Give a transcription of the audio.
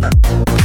¡Gracias!